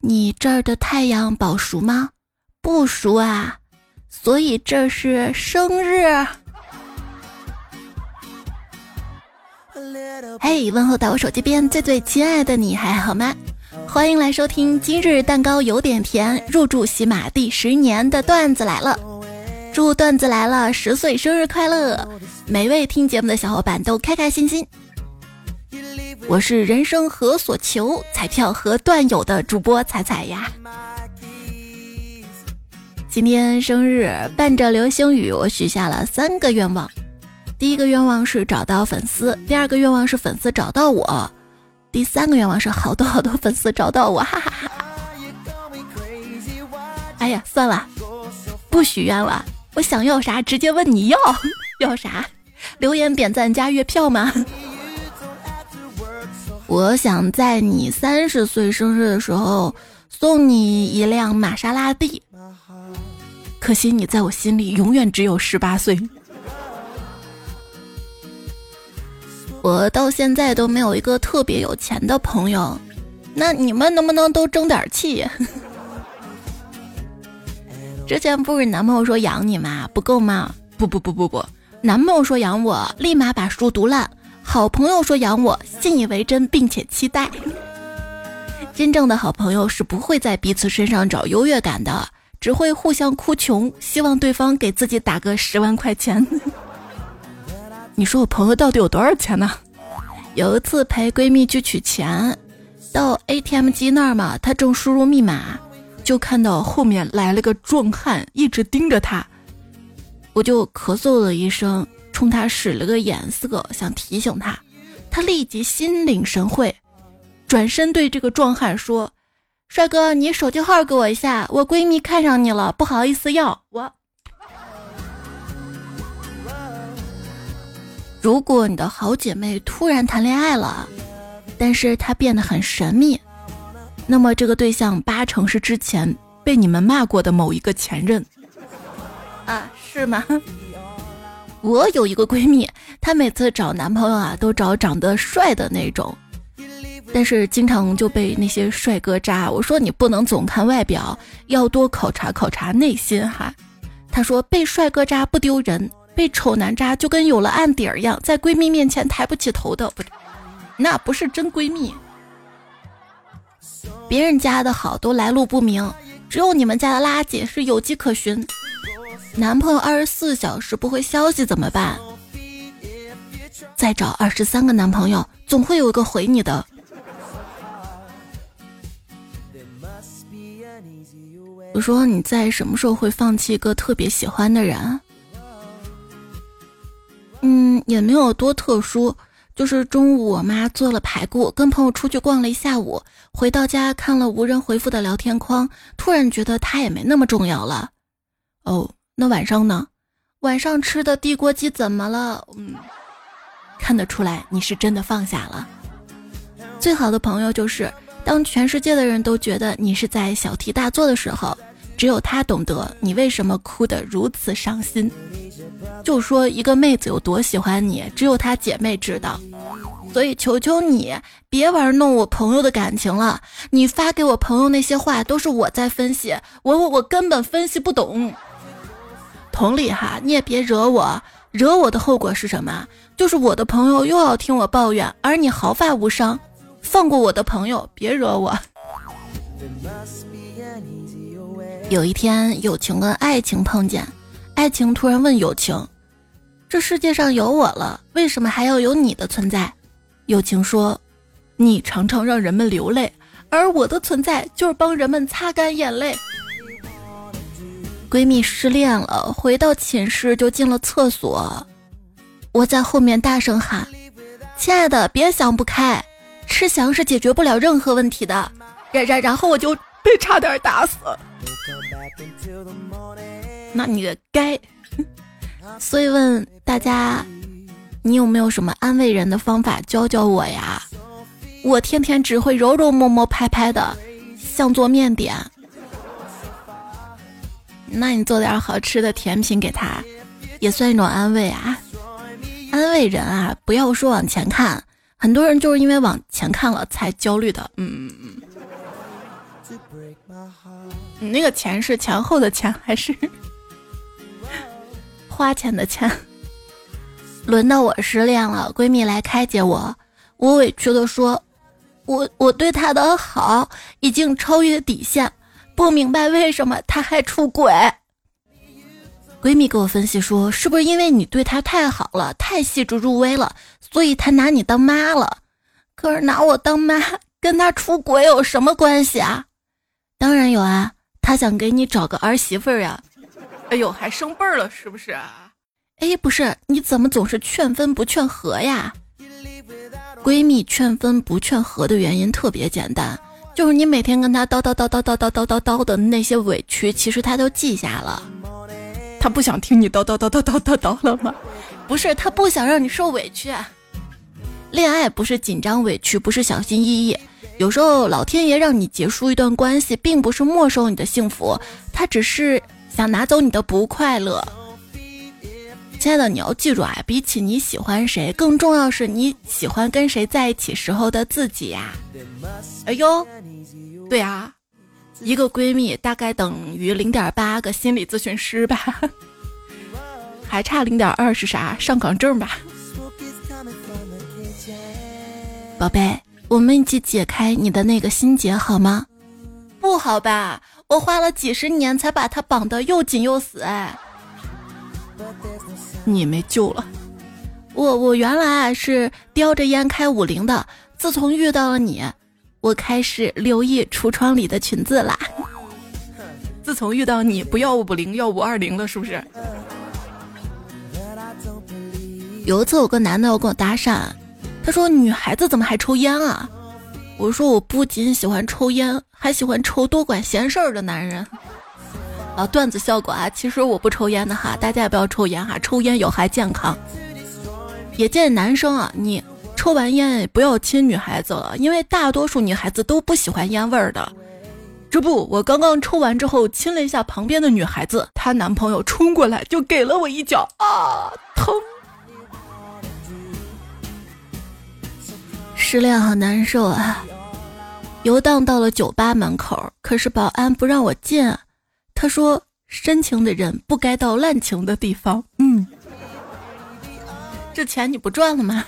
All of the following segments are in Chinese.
你这儿的太阳保熟吗？不熟啊，所以这是生日。嘿，问候到我手机边最最亲爱的你，还好吗？欢迎来收听今日蛋糕有点甜，入驻喜马第十年的段子来了。祝段子来了十岁生日快乐！每位听节目的小伙伴都开开心心。我是人生何所求，彩票和段友的主播彩彩呀。今天生日，伴着流星雨，我许下了三个愿望。第一个愿望是找到粉丝，第二个愿望是粉丝找到我，第三个愿望是好多好多粉丝找到我。哈哈哈。哎呀，算了，不许愿了。我想要啥，直接问你要 要啥，留言点赞加月票吗？我想在你三十岁生日的时候送你一辆玛莎拉蒂，可惜你在我心里永远只有十八岁。我到现在都没有一个特别有钱的朋友，那你们能不能都争点气？之前不是男朋友说养你吗？不够吗？不不不不不，男朋友说养我，立马把书读烂。好朋友说养我，信以为真，并且期待。真正的好朋友是不会在彼此身上找优越感的，只会互相哭穷，希望对方给自己打个十万块钱。你说我朋友到底有多少钱呢？有一次陪闺蜜去取钱，到 ATM 机那儿嘛，她正输入密码，就看到后面来了个壮汉，一直盯着她，我就咳嗽了一声。冲他使了个眼色，想提醒他，他立即心领神会，转身对这个壮汉说：“帅哥，你手机号给我一下，我闺蜜看上你了，不好意思要我。”如果你的好姐妹突然谈恋爱了，但是她变得很神秘，那么这个对象八成是之前被你们骂过的某一个前任啊？是吗？我有一个闺蜜，她每次找男朋友啊，都找长得帅的那种，但是经常就被那些帅哥渣。我说你不能总看外表，要多考察考察内心哈。她说被帅哥渣不丢人，被丑男渣就跟有了案底儿一样，在闺蜜面前抬不起头的，不，那不是真闺蜜。别人家的好都来路不明，只有你们家的垃圾是有迹可循。男朋友二十四小时不回消息怎么办？再找二十三个男朋友，总会有一个回你的。我说你在什么时候会放弃一个特别喜欢的人？嗯，也没有多特殊，就是中午我妈做了排骨，跟朋友出去逛了一下午，回到家看了无人回复的聊天框，突然觉得他也没那么重要了。哦。那晚上呢？晚上吃的地锅鸡怎么了？嗯，看得出来你是真的放下了。最好的朋友就是，当全世界的人都觉得你是在小题大做的时候，只有他懂得你为什么哭得如此伤心。就说一个妹子有多喜欢你，只有她姐妹知道。所以求求你别玩弄我朋友的感情了。你发给我朋友那些话都是我在分析，我我我根本分析不懂。同理哈，你也别惹我，惹我的后果是什么？就是我的朋友又要听我抱怨，而你毫发无伤。放过我的朋友，别惹我。有一天，友情跟爱情碰见，爱情突然问友情：“这世界上有我了，为什么还要有你的存在？”友情说：“你常常让人们流泪，而我的存在就是帮人们擦干眼泪。”闺蜜失恋了，回到寝室就进了厕所。我在后面大声喊：“亲爱的，别想不开，吃翔是解决不了任何问题的。”然然然后我就被差点打死。那你个该。所以问大家，你有没有什么安慰人的方法教教我呀？我天天只会揉揉摸摸拍拍的，像做面点。那你做点好吃的甜品给他，也算一种安慰啊！安慰人啊，不要说往前看，很多人就是因为往前看了才焦虑的。嗯嗯嗯。你那个钱是前后的钱还是 花钱的钱？轮到我失恋了，闺蜜来开解我，我委屈的说：“我我对他的好已经超越底线，不明白为什么他还出轨。”闺蜜给我分析说：“是不是因为你对他太好了，太细致入微了，所以他拿你当妈了？可是拿我当妈跟他出轨有什么关系啊？当然有啊，他想给你找个儿媳妇儿呀。哎呦，还生辈儿了是不是啊？哎，不是，你怎么总是劝分不劝和呀？闺蜜劝分不劝和的原因特别简单，就是你每天跟他叨叨叨叨叨叨叨叨叨的那些委屈，其实他都记下了。”他不想听你叨叨叨叨叨叨叨了吗？不是，他不想让你受委屈。恋爱不是紧张委屈，不是小心翼翼。有时候老天爷让你结束一段关系，并不是没收你的幸福，他只是想拿走你的不快乐。亲爱的，你要记住啊，比起你喜欢谁，更重要是你喜欢跟谁在一起时候的自己呀。哎呦，对啊。一个闺蜜大概等于零点八个心理咨询师吧，还差零点二是啥？上岗证吧。宝贝，我们一起解开你的那个心结好吗？不好吧，我花了几十年才把它绑得又紧又死哎。你没救了。我我原来是叼着烟开五零的，自从遇到了你。我开始留意橱窗里的裙子啦。自从遇到你，不要五零，要五二零了，是不是？有一次，有个男的要跟我搭讪，他说：“女孩子怎么还抽烟啊？”我说：“我不仅喜欢抽烟，还喜欢抽多管闲事儿的男人。”啊，段子效果啊！其实我不抽烟的哈，大家也不要抽烟哈，抽烟有害健康。也建议男生啊，你。抽完烟不要亲女孩子了，因为大多数女孩子都不喜欢烟味儿的。这不，我刚刚抽完之后亲了一下旁边的女孩子，她男朋友冲过来就给了我一脚，啊，疼！失恋好难受啊！游荡到了酒吧门口，可是保安不让我进，他说深情的人不该到滥情的地方。嗯，这钱你不赚了吗？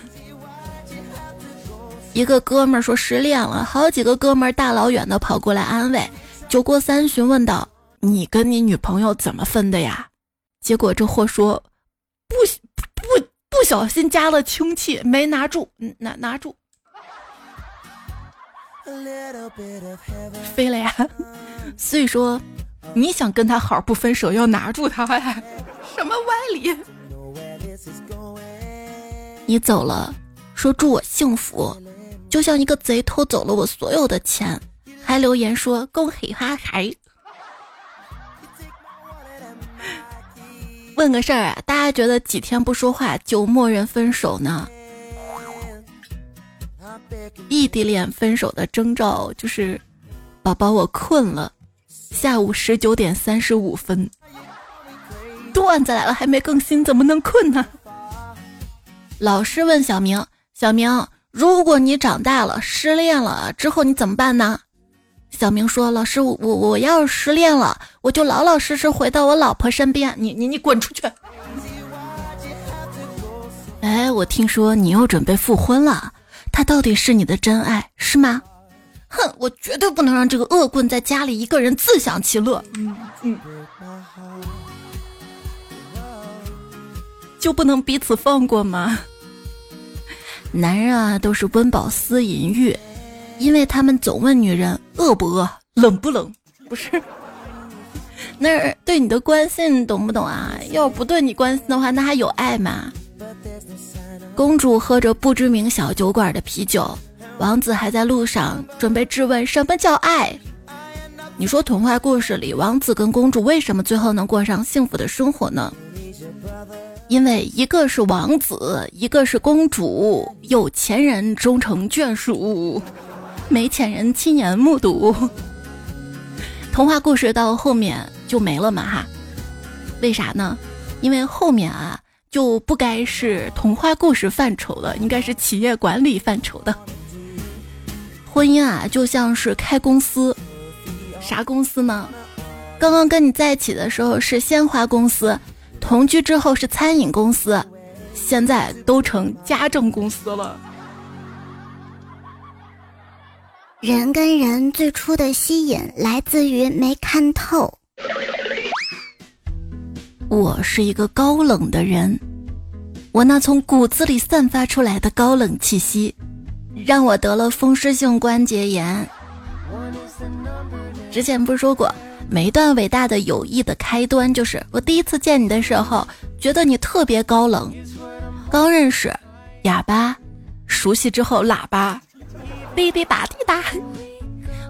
一个哥们儿说失恋了，好几个哥们儿大老远的跑过来安慰。酒过三巡，问道：“你跟你女朋友怎么分的呀？”结果这货说：“不不不小心加了氢气，没拿住，拿拿住，飞了呀。”所以说，你想跟他好不分手，要拿住他呀？什么歪理？你走了，说祝我幸福。就像一个贼偷走了我所有的钱，还留言说恭喜发财。问个事儿啊，大家觉得几天不说话就默认分手呢？异地恋分手的征兆就是，宝宝我困了，下午十九点三十五分。段子来了还没更新，怎么能困呢？老师问小明，小明。如果你长大了失恋了之后你怎么办呢？小明说：“老师，我我我要是失恋了，我就老老实实回到我老婆身边。你你你滚出去！”哎，我听说你又准备复婚了，他到底是你的真爱是吗？哼，我绝对不能让这个恶棍在家里一个人自享其乐。嗯嗯，就不能彼此放过吗？男人啊，都是温饱思淫欲，因为他们总问女人饿不饿、冷不冷，不是？那对你的关心，你懂不懂啊？要不对你关心的话，那还有爱吗？公主喝着不知名小酒馆的啤酒，王子还在路上准备质问什么叫爱。你说童话故事里，王子跟公主为什么最后能过上幸福的生活呢？因为一个是王子，一个是公主，有钱人终成眷属，没钱人亲眼目睹。童话故事到后面就没了嘛哈？为啥呢？因为后面啊就不该是童话故事范畴的，应该是企业管理范畴的。婚姻啊就像是开公司，啥公司呢？刚刚跟你在一起的时候是鲜花公司，同居之后是餐饮公司，现在都成家政公司了。人跟人最初的吸引来自于没看透。我是一个高冷的人，我那从骨子里散发出来的高冷气息，让我得了风湿性关节炎。之前不是说过，每一段伟大的友谊的开端就是我第一次见你的时候，觉得你特别高冷。刚认识，哑巴；熟悉之后，喇叭。滴滴答滴答，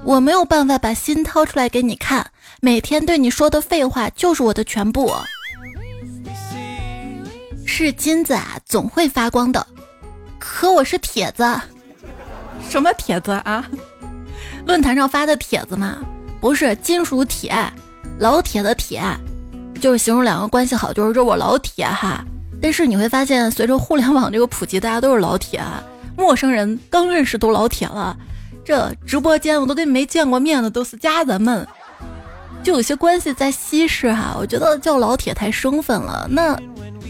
我没有办法把心掏出来给你看。每天对你说的废话就是我的全部。是金子啊，总会发光的。可我是铁子，什么铁子啊？论坛上发的帖子嘛？不是金属铁，老铁的铁，就是形容两个关系好，就是说我老铁哈。但是你会发现，随着互联网这个普及，大家都是老铁。陌生人刚认识都老铁了，这直播间我都跟你没见过面的都是家人们，就有些关系在稀释哈。我觉得叫老铁太生分了，那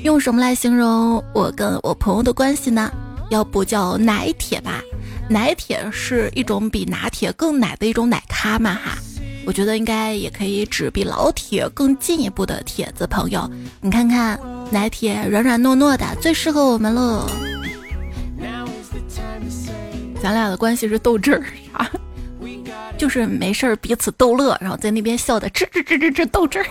用什么来形容我跟我朋友的关系呢？要不叫奶铁吧？奶铁是一种比拿铁更奶的一种奶咖嘛哈。我觉得应该也可以指比老铁更进一步的铁子朋友。你看看奶铁软软糯糯的，最适合我们了。咱俩的关系是斗智儿啥？就是没事儿彼此逗乐，然后在那边笑的吱吱吱吱吱斗智儿。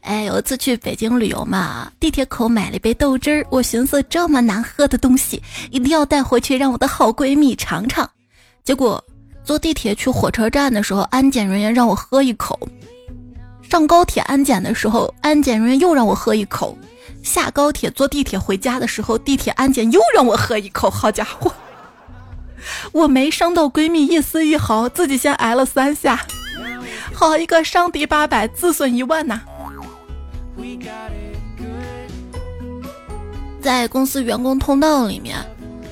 哎，有一次去北京旅游嘛，地铁口买了一杯豆汁儿，我寻思这么难喝的东西一定要带回去让我的好闺蜜尝尝。结果坐地铁去火车站的时候，安检人员让我喝一口；上高铁安检的时候，安检人员又让我喝一口；下高铁坐地铁回家的时候，地铁安检又让我喝一口。好家伙！我没伤到闺蜜一丝一毫，自己先挨了三下，好一个伤敌八百，自损一万呐！在公司员工通道里面，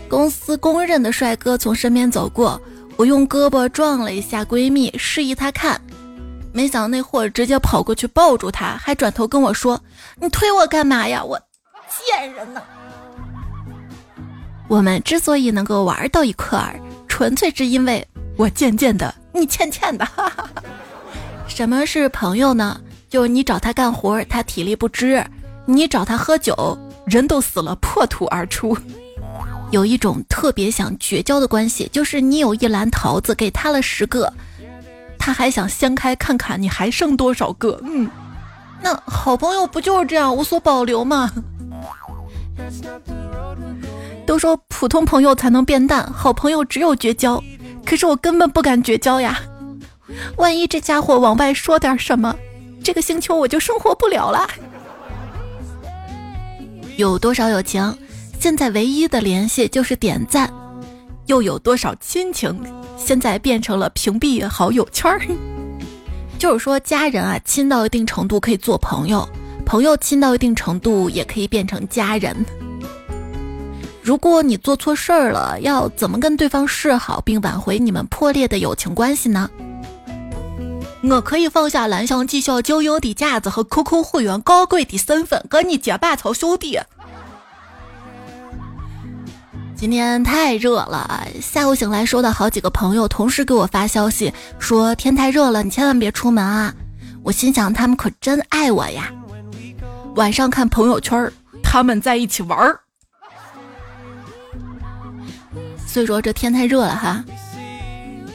公司公认的帅哥从身边走过，我用胳膊撞了一下闺蜜，示意她看，没想到那货直接跑过去抱住她，还转头跟我说：“你推我干嘛呀？我 贱人呢！”我们之所以能够玩到一块儿，纯粹是因为我贱贱的，你欠欠的。什么是朋友呢？就你找他干活，他体力不支；你找他喝酒，人都死了，破土而出。有一种特别想绝交的关系，就是你有一篮桃子，给他了十个，他还想掀开看看你还剩多少个。嗯，那好朋友不就是这样无所保留吗？都说普通朋友才能变淡，好朋友只有绝交。可是我根本不敢绝交呀，万一这家伙往外说点什么，这个星球我就生活不了了。有多少友情，现在唯一的联系就是点赞；又有多少亲情，现在变成了屏蔽好友圈儿。就是说，家人啊，亲到一定程度可以做朋友，朋友亲到一定程度也可以变成家人。如果你做错事儿了，要怎么跟对方示好并挽回你们破裂的友情关系呢？我可以放下蓝翔技校交友的架子和 QQ 会员高贵的身份，跟你结拜成兄弟。今天太热了，下午醒来收到好几个朋友同时给我发消息说天太热了，你千万别出门啊！我心想他们可真爱我呀。晚上看朋友圈，他们在一起玩儿。所以说这天太热了哈，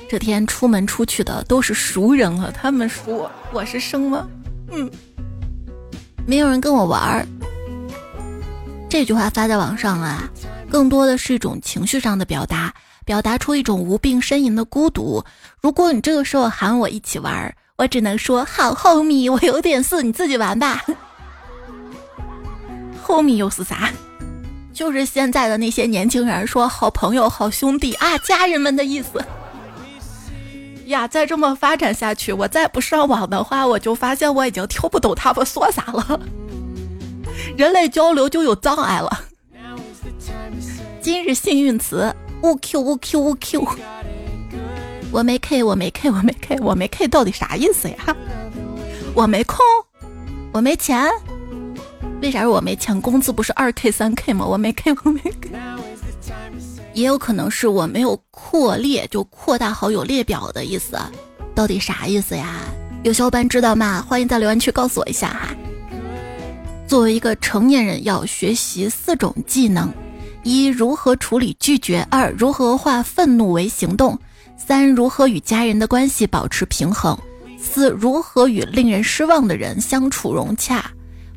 这天出门出去的都是熟人了。他们说我是生吗？嗯，没有人跟我玩儿。这句话发在网上啊，更多的是一种情绪上的表达，表达出一种无病呻吟的孤独。如果你这个时候喊我一起玩，我只能说好，homie，我有点事，你自己玩吧。好米又是啥？就是现在的那些年轻人说好朋友、好兄弟啊，家人们的意思呀。再这么发展下去，我再不上网的话，我就发现我已经听不懂他们说啥了，人类交流就有障碍了。今日幸运词：乌 q 乌 q 乌 q。我没 K，我没 K，我没 K，我没 K，到底啥意思呀？我没空，我没钱，为啥是我没钱？工资不是二 K 三 K 吗？我没 K，我没 K。也有可能是我没有扩列，就扩大好友列表的意思，到底啥意思呀？有小伙伴知道吗？欢迎在留言区告诉我一下哈。作为一个成年人，要学习四种技能：一、如何处理拒绝；二、如何化愤怒为行动。三、如何与家人的关系保持平衡；四、如何与令人失望的人相处融洽。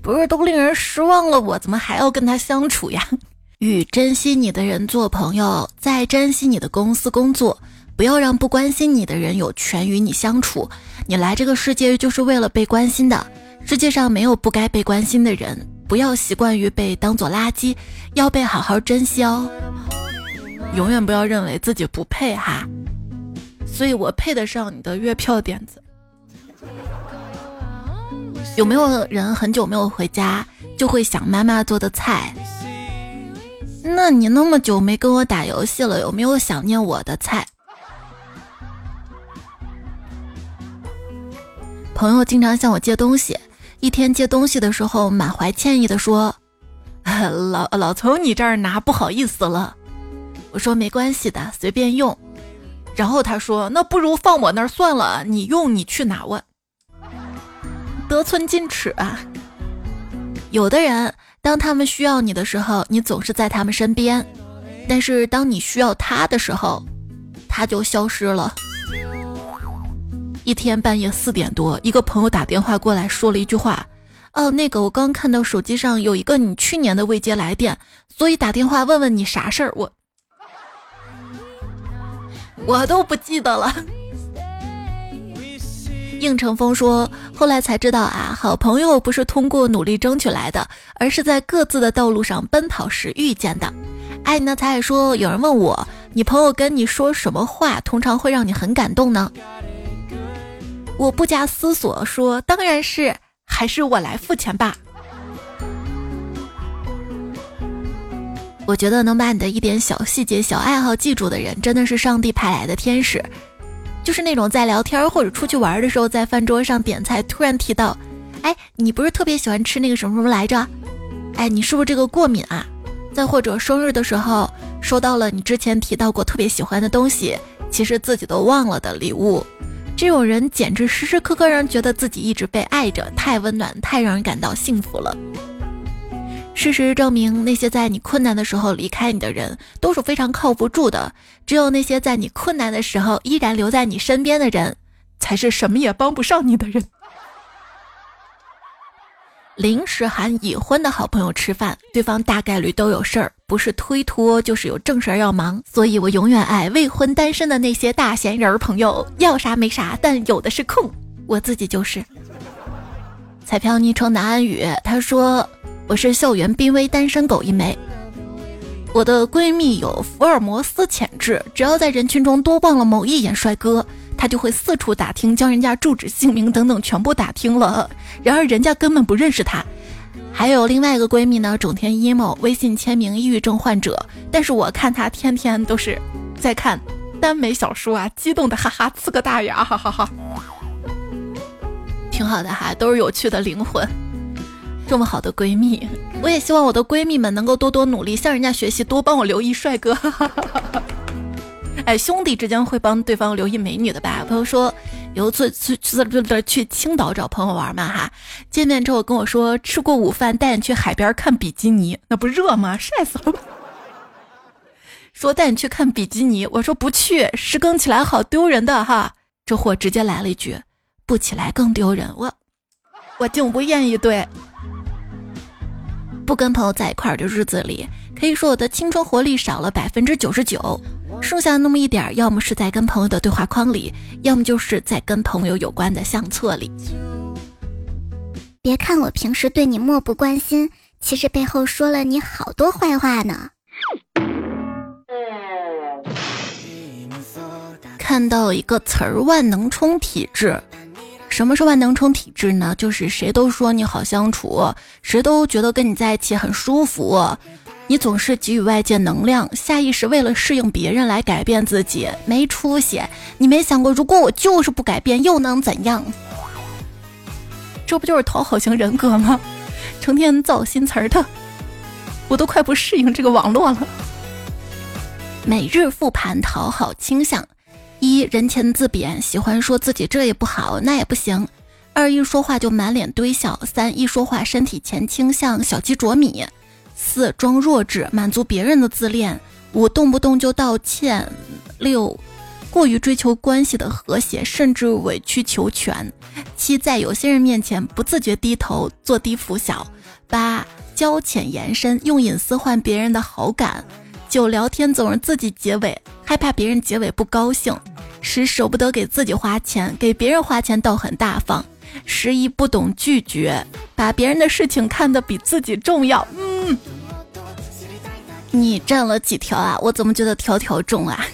不是都令人失望了，我怎么还要跟他相处呀？与珍惜你的人做朋友，在珍惜你的公司工作，不要让不关心你的人有权与你相处。你来这个世界就是为了被关心的，世界上没有不该被关心的人。不要习惯于被当做垃圾，要被好好珍惜哦。永远不要认为自己不配哈。所以我配得上你的月票点子。有没有人很久没有回家，就会想妈妈做的菜？那你那么久没跟我打游戏了，有没有想念我的菜？朋友经常向我借东西，一天借东西的时候，满怀歉意的说：“ 老老从你这儿拿，不好意思了。”我说：“没关系的，随便用。”然后他说：“那不如放我那儿算了，你用你去拿问。”得寸进尺啊！有的人，当他们需要你的时候，你总是在他们身边；但是当你需要他的时候，他就消失了。一天半夜四点多，一个朋友打电话过来，说了一句话：“哦，那个我刚看到手机上有一个你去年的未接来电，所以打电话问问你啥事儿。”我。我都不记得了。应成风说：“后来才知道啊，好朋友不是通过努力争取来的，而是在各自的道路上奔跑时遇见的。”爱你的彩彩说：“有人问我，你朋友跟你说什么话，通常会让你很感动呢？”我不加思索说：“当然是，还是我来付钱吧。”我觉得能把你的一点小细节、小爱好记住的人，真的是上帝派来的天使。就是那种在聊天或者出去玩的时候，在饭桌上点菜，突然提到：“哎，你不是特别喜欢吃那个什么什么来着？哎，你是不是这个过敏啊？”再或者生日的时候收到了你之前提到过特别喜欢的东西，其实自己都忘了的礼物，这种人简直时时刻刻让人觉得自己一直被爱着，太温暖，太让人感到幸福了。事实证明，那些在你困难的时候离开你的人都是非常靠不住的。只有那些在你困难的时候依然留在你身边的人，才是什么也帮不上你的人。临时喊已婚的好朋友吃饭，对方大概率都有事儿，不是推脱就是有正事儿要忙。所以我永远爱未婚单身的那些大闲人儿朋友，要啥没啥，但有的是空。我自己就是。彩票昵称南安宇，他说。我是校园濒危单身狗一枚，我的闺蜜有福尔摩斯潜质，只要在人群中多望了某一眼帅哥，她就会四处打听，将人家住址、姓名等等全部打听了。然而人家根本不认识他。还有另外一个闺蜜呢，整天 emo，微信签名抑郁症患者，但是我看她天天都是在看耽美小说啊，激动的哈哈呲个大牙，哈哈哈，挺好的哈，都是有趣的灵魂。这么好的闺蜜，我也希望我的闺蜜们能够多多努力，向人家学习，多帮我留意帅哥。哈哈哈哈哎，兄弟之间会帮对方留意美女的吧？朋友说有次去去去青岛找朋友玩嘛哈，见面之后跟我说吃过午饭，带你去海边看比基尼，那不热吗？晒死了。说带你去看比基尼，我说不去，十更起来好丢人的哈。这货直接来了一句，不起来更丢人。我我竟不愿意对。不跟朋友在一块儿的日子里，可以说我的青春活力少了百分之九十九，剩下那么一点儿，要么是在跟朋友的对话框里，要么就是在跟朋友有关的相册里。别看我平时对你漠不关心，其实背后说了你好多坏话呢。看到一个词儿“万能充体质”。什么是万能充体质呢？就是谁都说你好相处，谁都觉得跟你在一起很舒服，你总是给予外界能量，下意识为了适应别人来改变自己，没出息。你没想过，如果我就是不改变，又能怎样？这不就是讨好型人格吗？成天造新词儿的，我都快不适应这个网络了。每日复盘讨好倾向：一人前自贬，喜欢说自己这也不好那也不行；二一说话就满脸堆笑；三一说话身体前倾向小鸡啄米。四装弱智，满足别人的自恋；五动不动就道歉；六过于追求关系的和谐，甚至委曲求全；七在有些人面前不自觉低头，做低服小；八交浅言深，用隐私换别人的好感；九聊天总是自己结尾，害怕别人结尾不高兴；十舍不得给自己花钱，给别人花钱倒很大方；十一不懂拒绝，把别人的事情看得比自己重要。嗯，你占了几条啊？我怎么觉得条条中啊？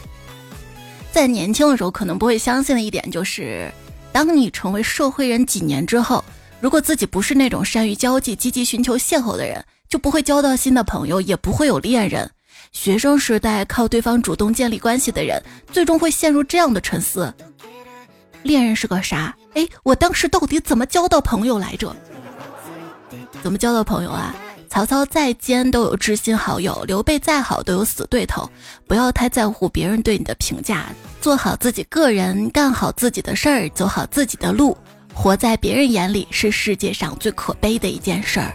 在年轻的时候，可能不会相信的一点就是，当你成为社会人几年之后，如果自己不是那种善于交际、积极寻求邂逅的人，就不会交到新的朋友，也不会有恋人。学生时代靠对方主动建立关系的人，最终会陷入这样的沉思：恋人是个啥？哎，我当时到底怎么交到朋友来着？怎么交到朋友啊？曹操再奸都有知心好友，刘备再好都有死对头。不要太在乎别人对你的评价，做好自己个人，干好自己的事儿，走好自己的路。活在别人眼里是世界上最可悲的一件事儿。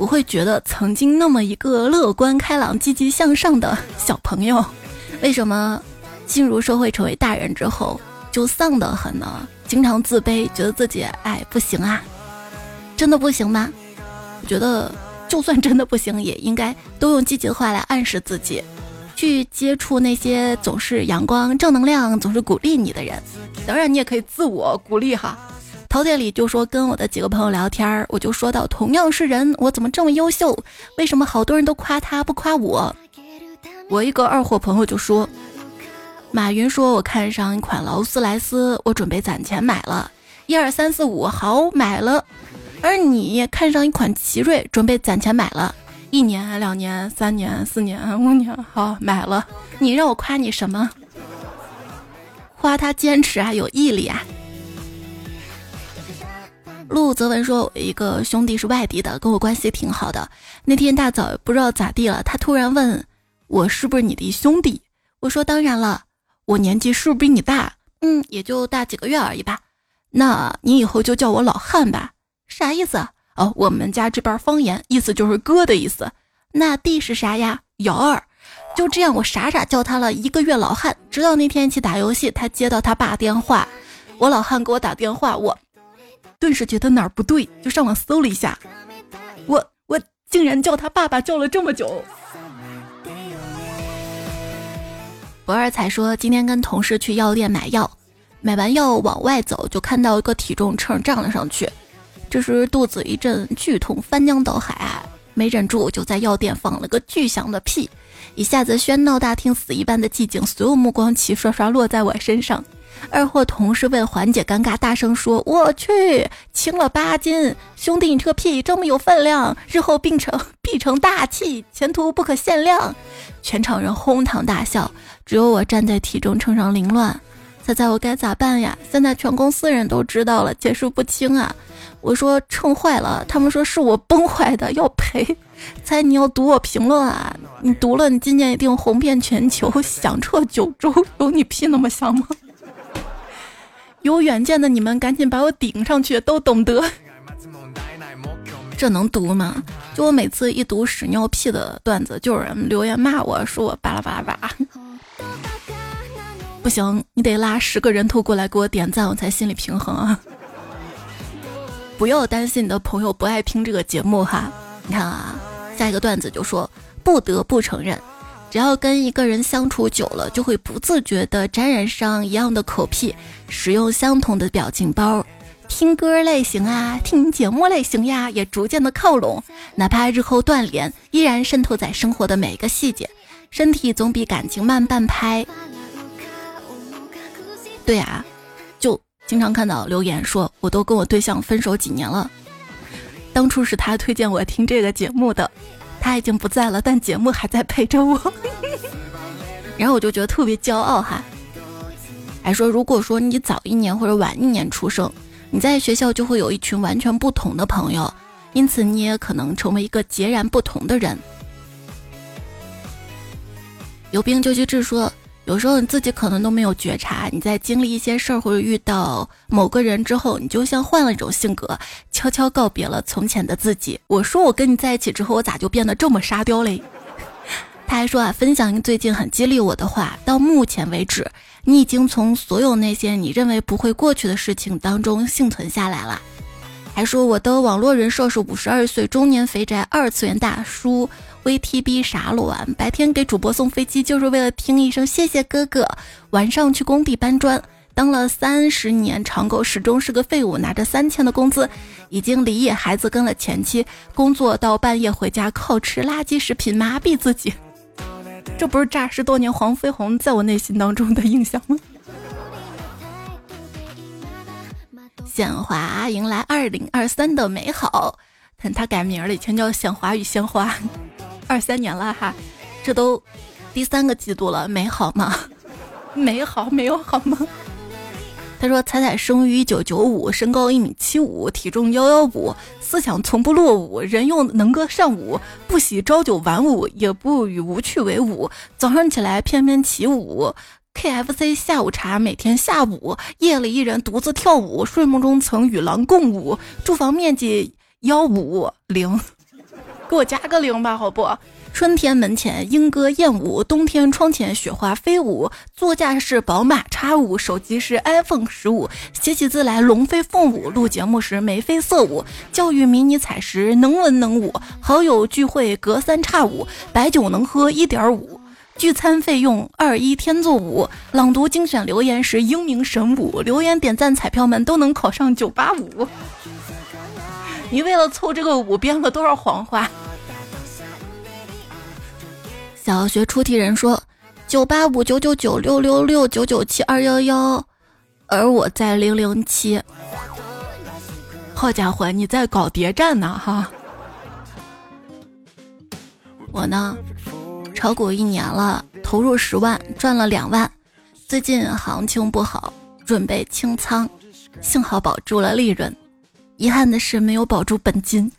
不会觉得曾经那么一个乐观开朗、积极向上的小朋友，为什么进入社会成为大人之后就丧得很呢？经常自卑，觉得自己哎不行啊，真的不行吗？我觉得。就算真的不行，也应该都用积极的话来暗示自己，去接触那些总是阳光、正能量、总是鼓励你的人。当然，你也可以自我鼓励哈。陶店里就说跟我的几个朋友聊天，我就说到，同样是人，我怎么这么优秀？为什么好多人都夸他不夸我？我一个二货朋友就说，马云说我看上一款劳斯莱斯，我准备攒钱买了，一二三四五，好买了。而你看上一款奇瑞，准备攒钱买了，一年、两年、三年、四年、五年，好买了。你让我夸你什么？夸他坚持啊，有毅力啊。陆泽文说，我一个兄弟是外地的，跟我关系挺好的。那天大早不知道咋地了，他突然问我是不是你的兄弟？我说当然了。我年纪是不是比你大？嗯，也就大几个月而已吧。那你以后就叫我老汉吧。啥意思？哦，我们家这边方言，意思就是哥的意思。那弟是啥呀？姚二。就这样，我傻傻叫他了一个月老汉，直到那天一起打游戏，他接到他爸电话，我老汉给我打电话，我顿时觉得哪儿不对，就上网搜了一下，我我竟然叫他爸爸叫了这么久。博二才说今天跟同事去药店买药，买完药往外走，就看到一个体重秤站了上去。这时肚子一阵剧痛，翻江倒海！没忍住，就在药店放了个巨响的屁，一下子喧闹大厅死一般的寂静，所有目光齐刷刷落在我身上。二货同事为了缓解尴尬，大声说：“我去，轻了八斤，兄弟，你这个屁这么有分量，日后必成 必成大器，前途不可限量。”全场人哄堂大笑，只有我站在体重秤上凌乱。猜猜我该咋办呀？现在全公司人都知道了，解释不清啊！我说秤坏了，他们说是我崩坏的，要赔。猜你要读我评论啊？你读了，你今年一定红遍全球，响彻九州。有你屁那么响吗？有远见的你们赶紧把我顶上去，都懂得。这能读吗？就我每次一读屎尿屁的段子，就有人留言骂我说我巴拉巴拉巴拉。不行，你得拉十个人头过来给我点赞，我才心里平衡啊。不要担心你的朋友不爱听这个节目哈。你看啊，下一个段子就说，不得不承认，只要跟一个人相处久了，就会不自觉地沾染上一样的口癖，使用相同的表情包，听歌类型啊，听节目类型呀，也逐渐的靠拢。哪怕日后断联，依然渗透在生活的每一个细节。身体总比感情慢半拍。对啊。就经常看到留言说，我都跟我对象分手几年了，当初是他推荐我听这个节目的，他已经不在了，但节目还在陪着我。然后我就觉得特别骄傲哈。还说，如果说你早一年或者晚一年出生，你在学校就会有一群完全不同的朋友，因此你也可能成为一个截然不同的人。有病就去治，说有时候你自己可能都没有觉察，你在经历一些事儿或者遇到某个人之后，你就像换了一种性格，悄悄告别了从前的自己。我说我跟你在一起之后，我咋就变得这么沙雕嘞？他还说啊，分享一个最近很激励我的话。到目前为止，你已经从所有那些你认为不会过去的事情当中幸存下来了。还说我的网络人设是五十二岁中年肥宅二次元大叔，VTB 啥卵？白天给主播送飞机就是为了听一声谢谢哥哥，晚上去工地搬砖。当了三十年长狗，始终是个废物，拿着三千的工资，已经离异，孩子跟了前妻，工作到半夜回家，靠吃垃圾食品麻痹自己。这不是诈尸多年黄飞鸿在我内心当中的印象吗？鲜花迎来二零二三的美好，看他改名了，以前叫鲜花与鲜花，二三年了哈，这都第三个季度了，美好吗？美好没有好吗？他说：“彩彩生于一九九五，身高一米七五，体重幺幺五，思想从不落伍，人又能歌善舞，不喜朝九晚五，也不与无趣为伍。早上起来翩翩起舞，KFC 下午茶每天下午，夜里一人独自跳舞，睡梦中曾与狼共舞。住房面积幺五零，给我加个零吧，好不？”春天门前莺歌燕舞，冬天窗前雪花飞舞。座驾是宝马叉五，手机是 iPhone 十五。写起字来龙飞凤舞，录节目时眉飞色舞。教育迷你彩时能文能武，好友聚会隔三差五。白酒能喝一点五，聚餐费用二一天作五。朗读精选留言时英明神武，留言点赞彩票们都能考上九八五。你为了凑这个五编了多少谎话？小学出题人说：“九八五九九九六六六九九七二幺幺，而我在零零七。好家伙，你在搞谍战呢哈！我呢，炒股一年了，投入十万，赚了两万。最近行情不好，准备清仓，幸好保住了利润。遗憾的是，没有保住本金。”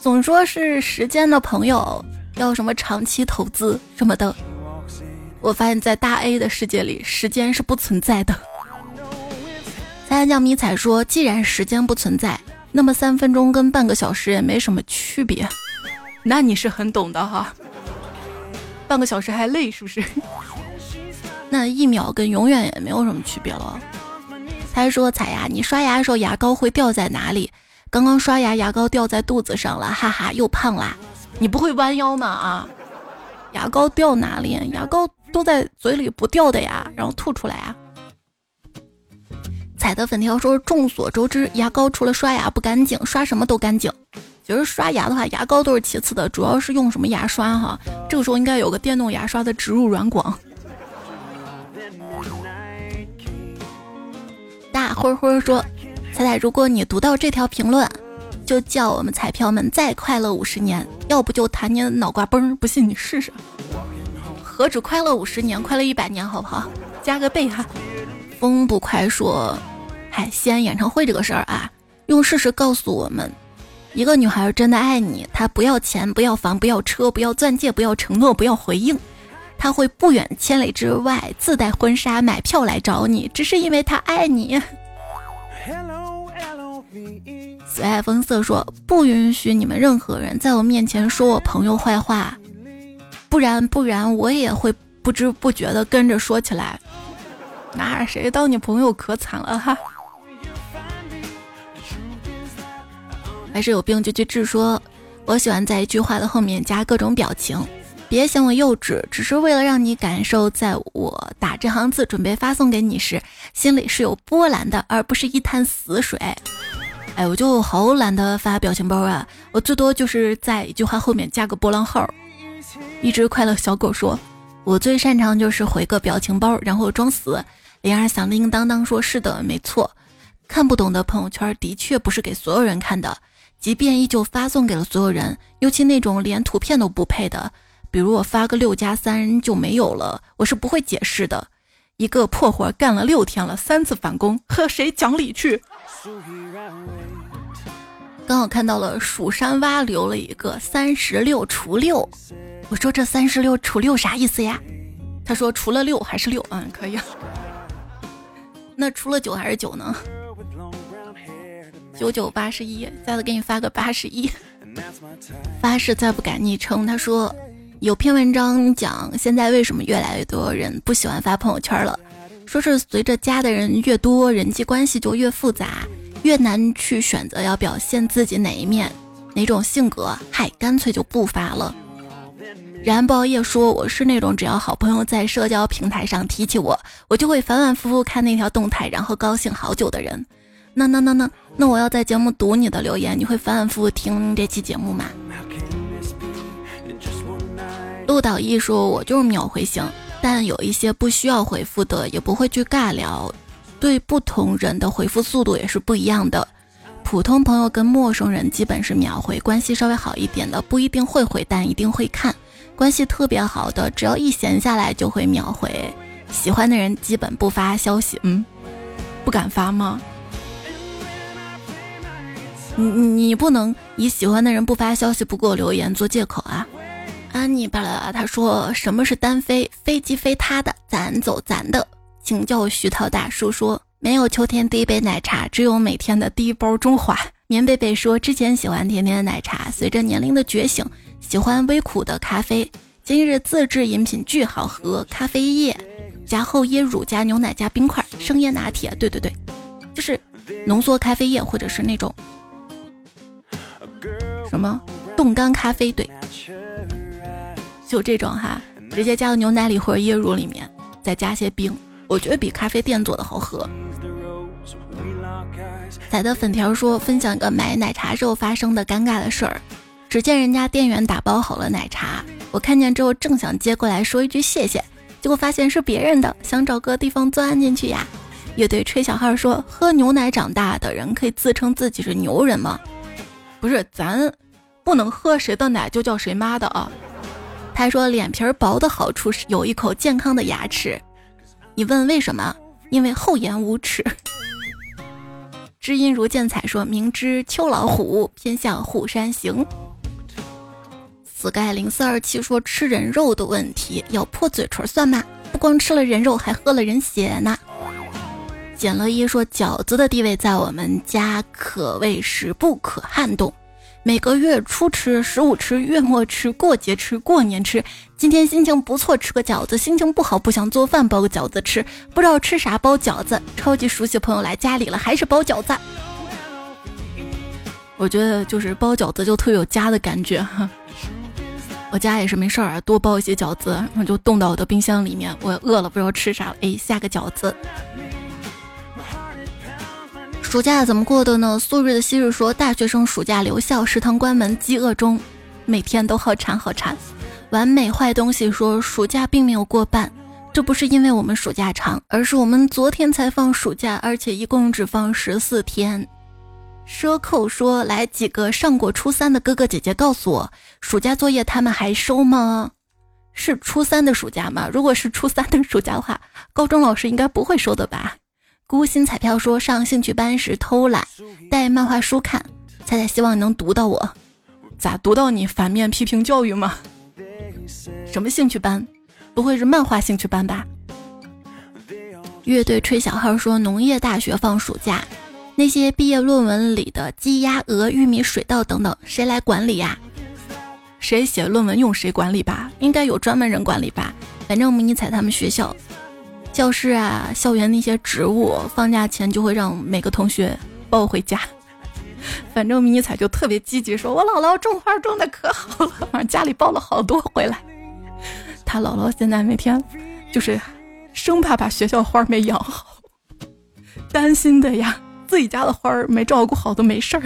总说是时间的朋友，要什么长期投资什么的。我发现，在大 A 的世界里，时间是不存在的。彩酱迷彩说，既然时间不存在，那么三分钟跟半个小时也没什么区别。那你是很懂的哈。半个小时还累是不是？那一秒跟永远也没有什么区别了。他说：“彩呀，你刷牙的时候牙膏会掉在哪里？”刚刚刷牙，牙膏掉在肚子上了，哈哈，又胖啦！你不会弯腰吗？啊，牙膏掉哪里？牙膏都在嘴里不掉的呀，然后吐出来啊！彩的粉条说：众所周知，牙膏除了刷牙不干净，刷什么都干净。其实刷牙的话，牙膏都是其次的，主要是用什么牙刷哈？这个时候应该有个电动牙刷的植入软广。大灰灰说。彩彩，如果你读到这条评论，就叫我们彩票们再快乐五十年，要不就弹你脑瓜崩，不信你试试。何止快乐五十年，快乐一百年，好不好？加个倍哈。风不快说，嗨，西安演唱会这个事儿啊，用事实告诉我们，一个女孩真的爱你，她不要钱，不要房，不要车，不要钻戒，不要承诺，不要回应，她会不远千里之外自带婚纱买票来找你，只是因为他爱你。随爱风色说：“不允许你们任何人在我面前说我朋友坏话，不然不然我也会不知不觉的跟着说起来。那谁当你朋友可惨了哈！还是有病就去治。说我喜欢在一句话的后面加各种表情，别嫌我幼稚，只是为了让你感受，在我打这行字准备发送给你时，心里是有波澜的，而不是一滩死水。”哎，我就好懒得发表情包啊！我最多就是在一句话后面加个波浪号。一只快乐小狗说：“我最擅长就是回个表情包，然后装死。”铃儿响叮当当说：“是的，没错。看不懂的朋友圈的确不是给所有人看的。即便依旧发送给了所有人，尤其那种连图片都不配的，比如我发个六加三就没有了，我是不会解释的。一个破活干了六天了，三次返工，和谁讲理去？刚好看到了蜀山蛙留了一个三十六除六，我说这三十六除六啥意思呀？他说除了六还是六，嗯，可以。那除了九还是九呢？九九八十一，下次给你发个八十一。发誓再不改昵称。他说有篇文章讲现在为什么越来越多人不喜欢发朋友圈了，说是随着加的人越多，人际关系就越复杂。越难去选择要表现自己哪一面，哪种性格，嗨，干脆就不发了。燃爆夜说：“我是那种只要好朋友在社交平台上提起我，我就会反反复复看那条动态，然后高兴好久的人。那那那那那，我要在节目读你的留言，你会反反复复听这期节目吗？”陆导一说：“我就是秒回型，但有一些不需要回复的，也不会去尬聊。”对不同人的回复速度也是不一样的，普通朋友跟陌生人基本是秒回，关系稍微好一点的不一定会回，但一定会看；关系特别好的，只要一闲下来就会秒回。喜欢的人基本不发消息，嗯，不敢发吗？你你不能以喜欢的人不发消息不给我留言做借口啊！安妮巴拉他说什么是单飞？飞机飞他的，咱走咱的。请教徐涛大叔说：“没有秋天第一杯奶茶，只有每天的第一包中华。”棉贝贝说：“之前喜欢甜甜的奶茶，随着年龄的觉醒，喜欢微苦的咖啡。今日自制饮品巨好喝，咖啡液加厚椰乳加牛奶加冰块，生椰拿铁。对对对，就是浓缩咖啡液或者是那种什么冻干咖啡。对，就这种哈，直接加到牛奶里或者椰乳里面，再加些冰。”我觉得比咖啡店做的好喝。仔的粉条说分享一个买奶茶时候发生的尴尬的事儿。只见人家店员打包好了奶茶，我看见之后正想接过来说一句谢谢，结果发现是别人的，想找个地方钻进去呀。乐队吹小号说喝牛奶长大的人可以自称自己是牛人吗？不是，咱不能喝谁的奶就叫谁妈的啊。他说脸皮薄的好处是有一口健康的牙齿。你问为什么？因为厚颜无耻。知音如见彩说：“明知秋老虎，偏向虎山行。” sky 零四二七说：“吃人肉的问题，咬破嘴唇算吗？不光吃了人肉，还喝了人血呢。”简乐一说：“饺子的地位在我们家可谓是不可撼动。”每个月初吃，十五吃，月末吃，过节吃，过年吃。今天心情不错，吃个饺子；心情不好，不想做饭，包个饺子吃。不知道吃啥，包饺子。超级熟悉朋友来家里了，还是包饺子。我觉得就是包饺子就特有家的感觉哈。我家也是没事儿，多包一些饺子，然后就冻到我的冰箱里面。我饿了不知道吃啥，哎，下个饺子。暑假怎么过的呢？素日的昔日说，大学生暑假留校，食堂关门，饥饿中，每天都好馋好馋。完美坏东西说，暑假并没有过半，这不是因为我们暑假长，而是我们昨天才放暑假，而且一共只放十四天。奢扣说，来几个上过初三的哥哥姐姐告诉我，暑假作业他们还收吗？是初三的暑假吗？如果是初三的暑假的话，高中老师应该不会收的吧？孤心彩票说上兴趣班时偷懒带漫画书看，彩彩希望能读到我，咋读到你反面批评教育吗？什么兴趣班？不会是漫画兴趣班吧？乐队吹小号说农业大学放暑假，那些毕业论文里的鸡鸭鹅玉米水稻等等，谁来管理呀？谁写论文用谁管理吧？应该有专门人管理吧？反正迷彩他们学校。教室啊，校园那些植物，放假前就会让每个同学抱回家。反正迷你彩就特别积极，说我姥姥种花种的可好了，往家里抱了好多回来。他姥姥现在每天就是生怕把学校花没养好，担心的呀，自己家的花没照顾好都没事儿。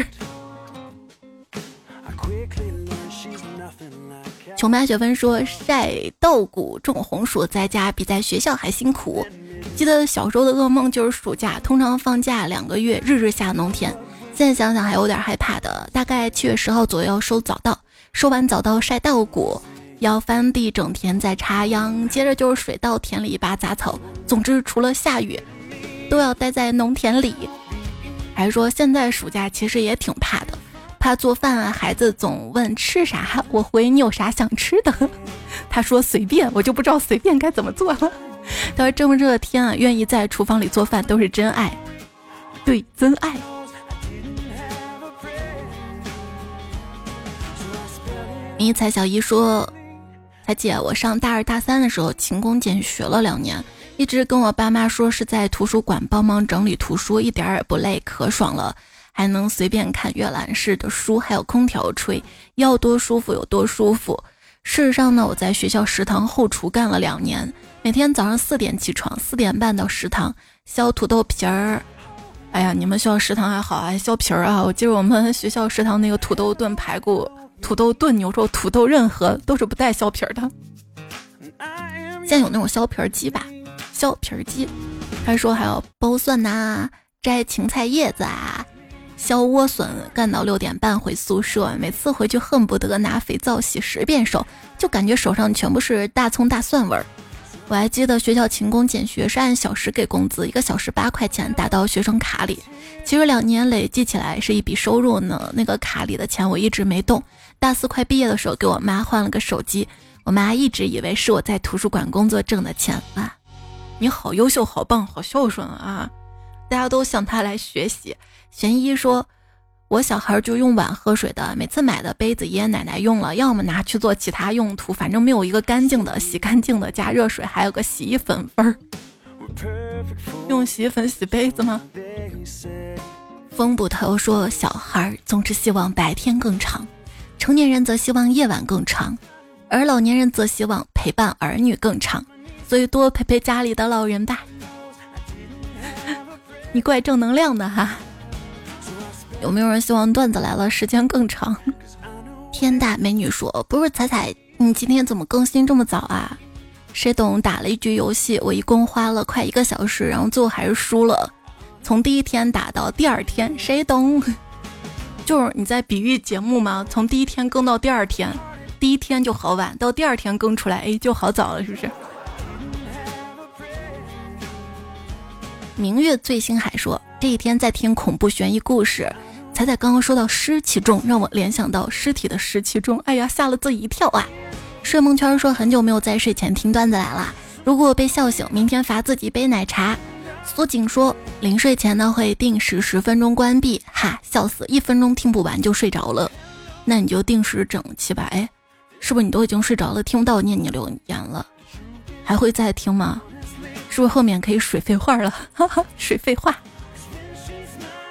琼妈雪芬说：“晒稻谷、种红薯，在家比在学校还辛苦。记得小时候的噩梦就是暑假，通常放假两个月，日日下农田。现在想想还有点害怕的。大概七月十号左右收早稻，收完早稻晒稻谷，要翻地整田再插秧，接着就是水稻田里拔杂草。总之，除了下雨，都要待在农田里。还说现在暑假其实也挺怕的，他做饭啊，孩子总问吃啥，我回你有啥想吃的？他说随便，我就不知道随便该怎么做了。他说这么热的天啊，愿意在厨房里做饭都是真爱，对，真爱。迷彩小姨说：“彩姐，我上大二大三的时候勤工俭学了两年。”一直跟我爸妈说是在图书馆帮忙整理图书，一点也不累，可爽了，还能随便看阅览室的书，还有空调吹，要多舒服有多舒服。事实上呢，我在学校食堂后厨干了两年，每天早上四点起床，四点半到食堂削土豆皮儿。哎呀，你们学校食堂还好啊，削皮儿啊！我记得我们学校食堂那个土豆炖排骨、土豆炖牛肉、土豆任何都是不带削皮儿的。现在有那种削皮儿机吧？削皮儿机，他说还要剥蒜呐，摘芹菜叶子啊，削莴笋，干到六点半回宿舍。每次回去恨不得拿肥皂洗十遍手，就感觉手上全部是大葱大蒜味儿。我还记得学校勤工俭学是按小时给工资，一个小时八块钱打到学生卡里。其实两年累计起来是一笔收入呢。那个卡里的钱我一直没动。大四快毕业的时候，给我妈换了个手机，我妈一直以为是我在图书馆工作挣的钱啊。你好优秀，好棒，好孝顺啊！大家都向他来学习。玄一说：“我小孩就用碗喝水的，每次买的杯子爷爷奶奶用了，要么拿去做其他用途，反正没有一个干净的。洗干净的加热水，还有个洗衣粉味儿。用洗衣粉洗杯子吗？”风捕头说：“小孩总是希望白天更长，成年人则希望夜晚更长，而老年人则希望陪伴儿女更长。”所以多陪陪家里的老人吧，你怪正能量的哈。有没有人希望段子来了时间更长？天大美女说：“不是彩彩，你今天怎么更新这么早啊？”谁懂？打了一局游戏，我一共花了快一个小时，然后最后还是输了。从第一天打到第二天，谁懂？就是你在比喻节目吗？从第一天更到第二天，第一天就好晚，到第二天更出来，哎，就好早了，是不是？明月醉星海说：“这一天在听恐怖悬疑故事，彩彩刚刚说到湿气重，让我联想到尸体的湿气重，哎呀，吓了自己一跳啊！”睡梦圈说：“很久没有在睡前听段子来了，如果被笑醒，明天罚自己杯奶茶。”苏锦说：“临睡前呢会定时十分钟关闭，哈，笑死，一分钟听不完就睡着了，那你就定时整齐吧。哎，是不是你都已经睡着了，听不到念你留言了？还会再听吗？”是不是后面可以水废话了？哈哈，水废话。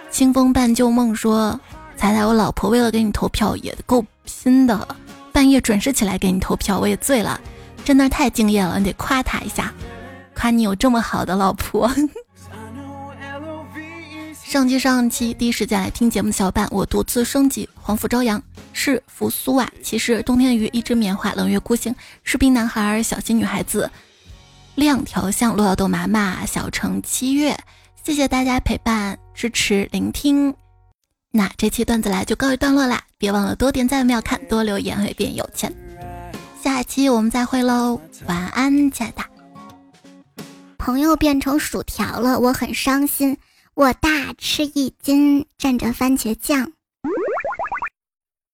清风伴旧梦说：“彩彩，我老婆为了给你投票也够拼的，半夜准时起来给你投票，我也醉了，真的太敬业了，你得夸她一下，夸你有这么好的老婆。上期上期第一时间来听节目的小伙伴，我独自升级黄甫朝阳是扶苏啊，其实冬天的雨，一只棉花，冷月孤星，士兵男孩，小心女孩子。亮条巷，落豆麻麻，小城七月，谢谢大家陪伴、支持、聆听。那这期段子来就告一段落啦，别忘了多点赞、秒看、多留言会变有钱。下期我们再会喽，晚安，亲爱的。朋友变成薯条了，我很伤心，我大吃一惊，蘸着番茄酱。